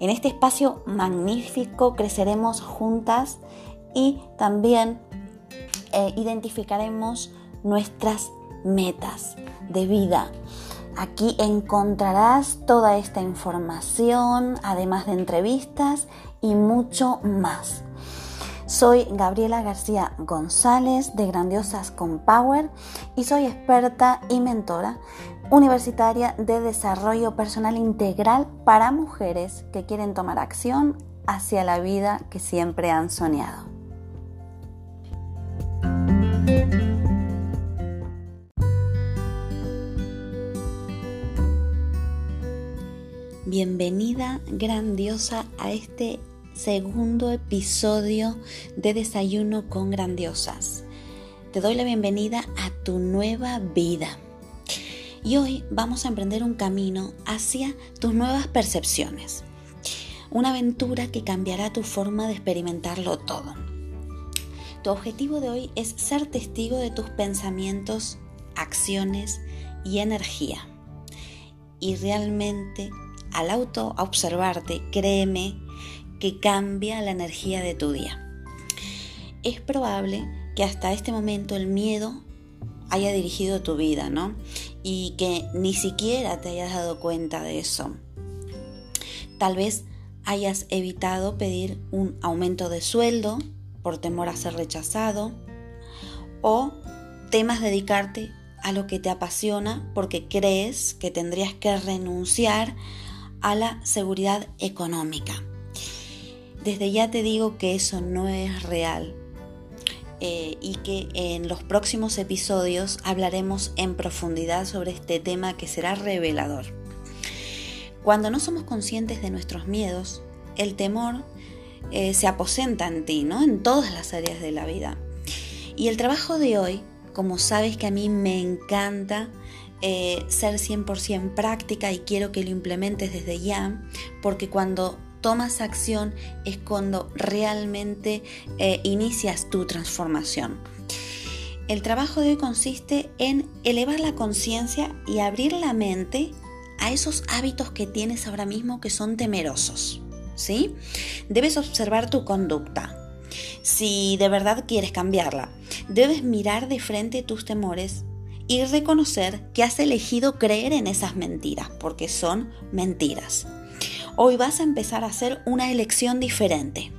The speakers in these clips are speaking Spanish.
En este espacio magnífico creceremos juntas y también eh, identificaremos nuestras metas de vida. Aquí encontrarás toda esta información, además de entrevistas y mucho más. Soy Gabriela García González de Grandiosas con Power y soy experta y mentora universitaria de desarrollo personal integral para mujeres que quieren tomar acción hacia la vida que siempre han soñado. Bienvenida grandiosa a este segundo episodio de Desayuno con Grandiosas. Te doy la bienvenida a tu nueva vida y hoy vamos a emprender un camino hacia tus nuevas percepciones. Una aventura que cambiará tu forma de experimentarlo todo. Tu objetivo de hoy es ser testigo de tus pensamientos, acciones y energía. Y realmente al auto observarte, créeme que cambia la energía de tu día. Es probable que hasta este momento el miedo haya dirigido tu vida, ¿no? Y que ni siquiera te hayas dado cuenta de eso. Tal vez hayas evitado pedir un aumento de sueldo por temor a ser rechazado o temas dedicarte a lo que te apasiona porque crees que tendrías que renunciar a la seguridad económica. Desde ya te digo que eso no es real. Eh, y que en los próximos episodios hablaremos en profundidad sobre este tema que será revelador. Cuando no somos conscientes de nuestros miedos, el temor eh, se aposenta en ti, ¿no? En todas las áreas de la vida. Y el trabajo de hoy, como sabes que a mí me encanta eh, ser 100% práctica y quiero que lo implementes desde ya, porque cuando tomas acción es cuando realmente eh, inicias tu transformación. El trabajo de hoy consiste en elevar la conciencia y abrir la mente a esos hábitos que tienes ahora mismo que son temerosos. ¿sí? Debes observar tu conducta. Si de verdad quieres cambiarla, debes mirar de frente tus temores y reconocer que has elegido creer en esas mentiras, porque son mentiras. Hoy vas a empezar a hacer una elección diferente.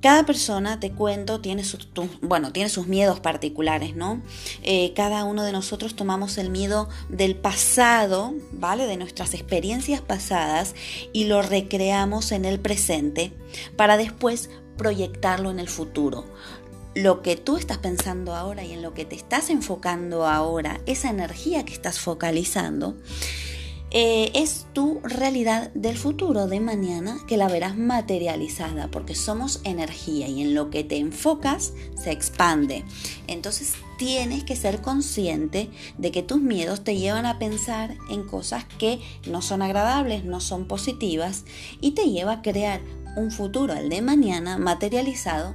Cada persona, te cuento, tiene sus, bueno, tiene sus miedos particulares, ¿no? Eh, cada uno de nosotros tomamos el miedo del pasado, ¿vale? De nuestras experiencias pasadas y lo recreamos en el presente para después proyectarlo en el futuro. Lo que tú estás pensando ahora y en lo que te estás enfocando ahora, esa energía que estás focalizando, eh, es tu realidad del futuro de mañana que la verás materializada porque somos energía y en lo que te enfocas se expande. Entonces tienes que ser consciente de que tus miedos te llevan a pensar en cosas que no son agradables, no son positivas y te lleva a crear un futuro, el de mañana, materializado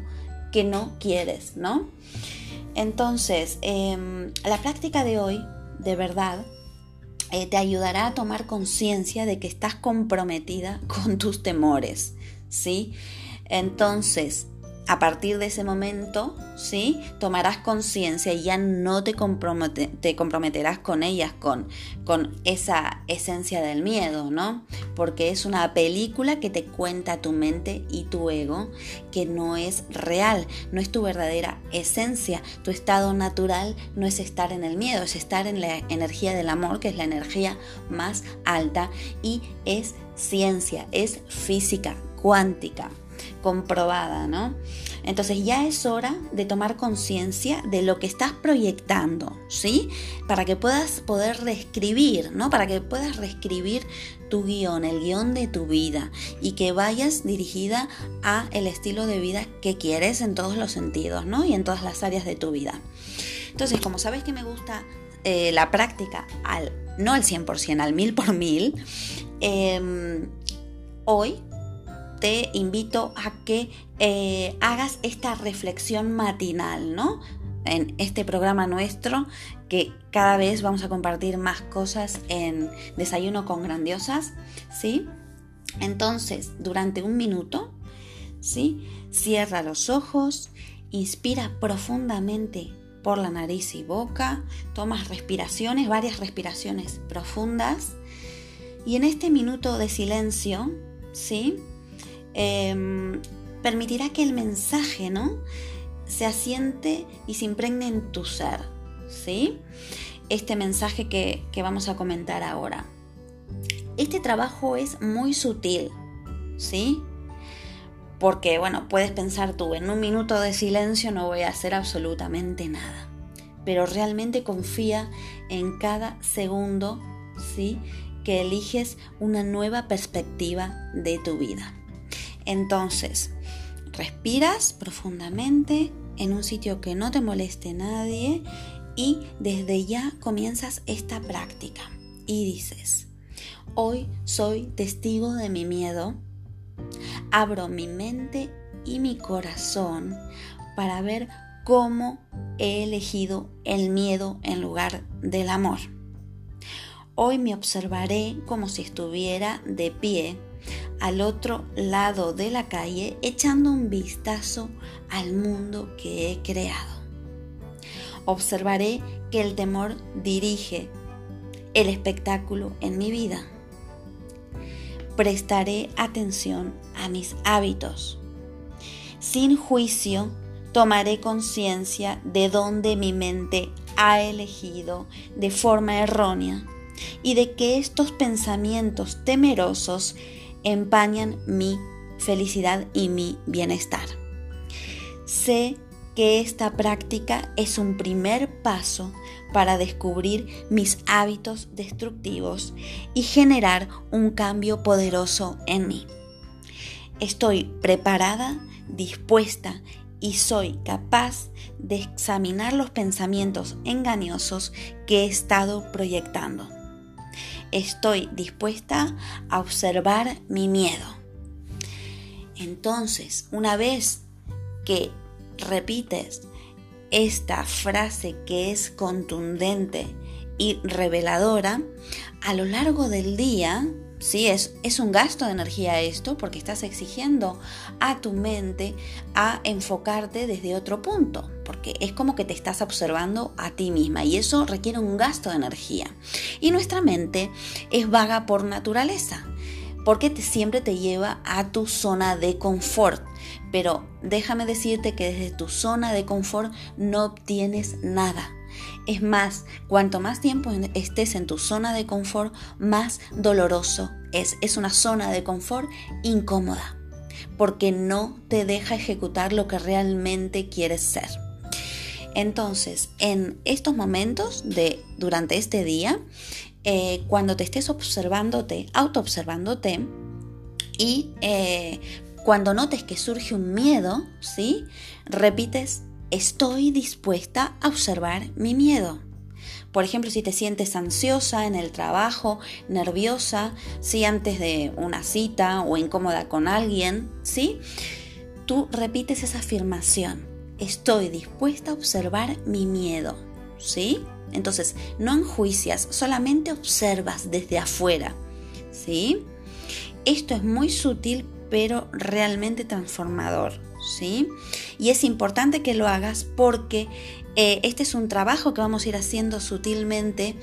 que no quieres, ¿no? Entonces, em, la práctica de hoy, de verdad, eh, te ayudará a tomar conciencia de que estás comprometida con tus temores, ¿sí? Entonces, a partir de ese momento, ¿sí? Tomarás conciencia y ya no te, te, comprometerás con ellas, con, con esa esencia del miedo, ¿no? Porque es una película que te cuenta tu mente y tu ego, que no es real, no es tu verdadera esencia. Tu estado natural no es estar en el miedo, es estar en la energía del amor, que es la energía más alta y es ciencia, es física cuántica comprobada, ¿no? Entonces ya es hora de tomar conciencia de lo que estás proyectando, ¿sí? Para que puedas poder reescribir, ¿no? Para que puedas reescribir tu guion, el guion de tu vida y que vayas dirigida a el estilo de vida que quieres en todos los sentidos, ¿no? Y en todas las áreas de tu vida. Entonces, como sabes que me gusta eh, la práctica al, no al 100%, al mil por mil, em, hoy te invito a que eh, hagas esta reflexión matinal, ¿no? En este programa nuestro, que cada vez vamos a compartir más cosas en Desayuno con Grandiosas, ¿sí? Entonces, durante un minuto, ¿sí? Cierra los ojos, inspira profundamente por la nariz y boca, tomas respiraciones, varias respiraciones profundas, y en este minuto de silencio, ¿sí? Em, permitirá que el mensaje, ¿no? Se asiente y se impregne en tu ser, ¿sí? Este mensaje que, que vamos a comentar ahora. Este trabajo es muy sutil, ¿sí? Porque, bueno, puedes pensar tú, en un minuto de silencio no voy a hacer absolutamente nada. Pero realmente confía en cada segundo, ¿sí? Que eliges una nueva perspectiva de tu vida. Entonces, respiras profundamente en un sitio que no te moleste nadie y desde ya comienzas esta práctica y dices, hoy soy testigo de mi miedo, abro mi mente y mi corazón para ver cómo he elegido el miedo en lugar del amor. Hoy me observaré como si estuviera de pie al otro lado de la calle echando un vistazo al mundo que he creado. Observaré que el temor dirige el espectáculo en mi vida. Prestaré atención a mis hábitos. Sin juicio, tomaré conciencia de dónde mi mente ha elegido de forma errónea y de que estos pensamientos temerosos empañan mi felicidad y mi bienestar. Sé que esta práctica es un primer paso para descubrir mis hábitos destructivos y generar un cambio poderoso en mí. Estoy preparada, dispuesta y soy capaz de examinar los pensamientos engañosos que he estado proyectando estoy dispuesta a observar mi miedo. Entonces, una vez que repites esta frase que es contundente y reveladora, a lo largo del día Sí, es, es un gasto de energía esto porque estás exigiendo a tu mente a enfocarte desde otro punto, porque es como que te estás observando a ti misma y eso requiere un gasto de energía. Y nuestra mente es vaga por naturaleza, porque siempre te lleva a tu zona de confort. Pero déjame decirte que desde tu zona de confort no obtienes nada es más, cuanto más tiempo estés en tu zona de confort, más doloroso es. Es una zona de confort incómoda, porque no te deja ejecutar lo que realmente quieres ser. Entonces, en estos momentos de durante este día, eh, cuando te estés observándote, autoobservándote, y eh, cuando notes que surge un miedo, ¿sí? Repites estoy dispuesta a observar mi miedo. Por ejemplo, si te sientes ansiosa en el trabajo, nerviosa, si antes de una cita o incómoda con alguien, ¿sí? Tú repites esa afirmación. Estoy dispuesta a observar mi miedo, ¿sí? Entonces, no enjuicias, solamente observas desde afuera, ¿sí? Esto es muy sutil, pero realmente transformador, ¿sí? Y es importante que lo hagas porque eh, este es un trabajo que vamos a ir haciendo sutilmente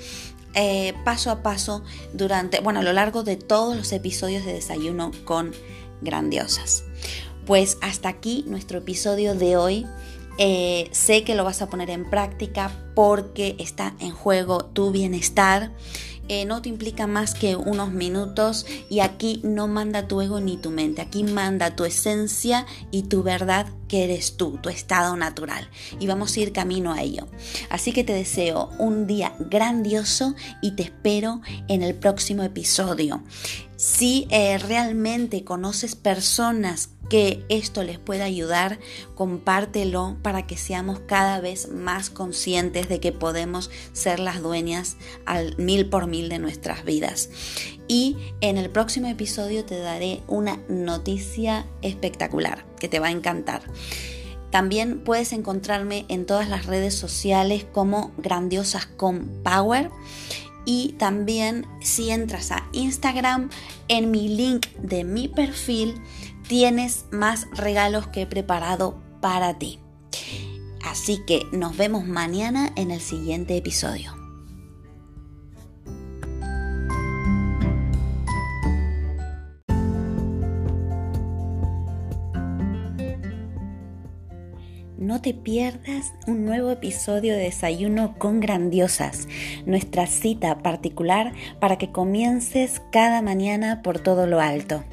eh, paso a paso durante, bueno, a lo largo de todos los episodios de Desayuno con Grandiosas. Pues hasta aquí nuestro episodio de hoy. Eh, sé que lo vas a poner en práctica porque está en juego tu bienestar. Eh, no te implica más que unos minutos y aquí no manda tu ego ni tu mente, aquí manda tu esencia y tu verdad que eres tú, tu estado natural. Y vamos a ir camino a ello. Así que te deseo un día grandioso y te espero en el próximo episodio. Si eh, realmente conoces personas que esto les pueda ayudar, compártelo para que seamos cada vez más conscientes de que podemos ser las dueñas al mil por mil de nuestras vidas. Y en el próximo episodio te daré una noticia espectacular que te va a encantar. También puedes encontrarme en todas las redes sociales como Grandiosas con Power. Y también si entras a Instagram, en mi link de mi perfil tienes más regalos que he preparado para ti. Así que nos vemos mañana en el siguiente episodio. No te pierdas un nuevo episodio de Desayuno con Grandiosas, nuestra cita particular para que comiences cada mañana por todo lo alto.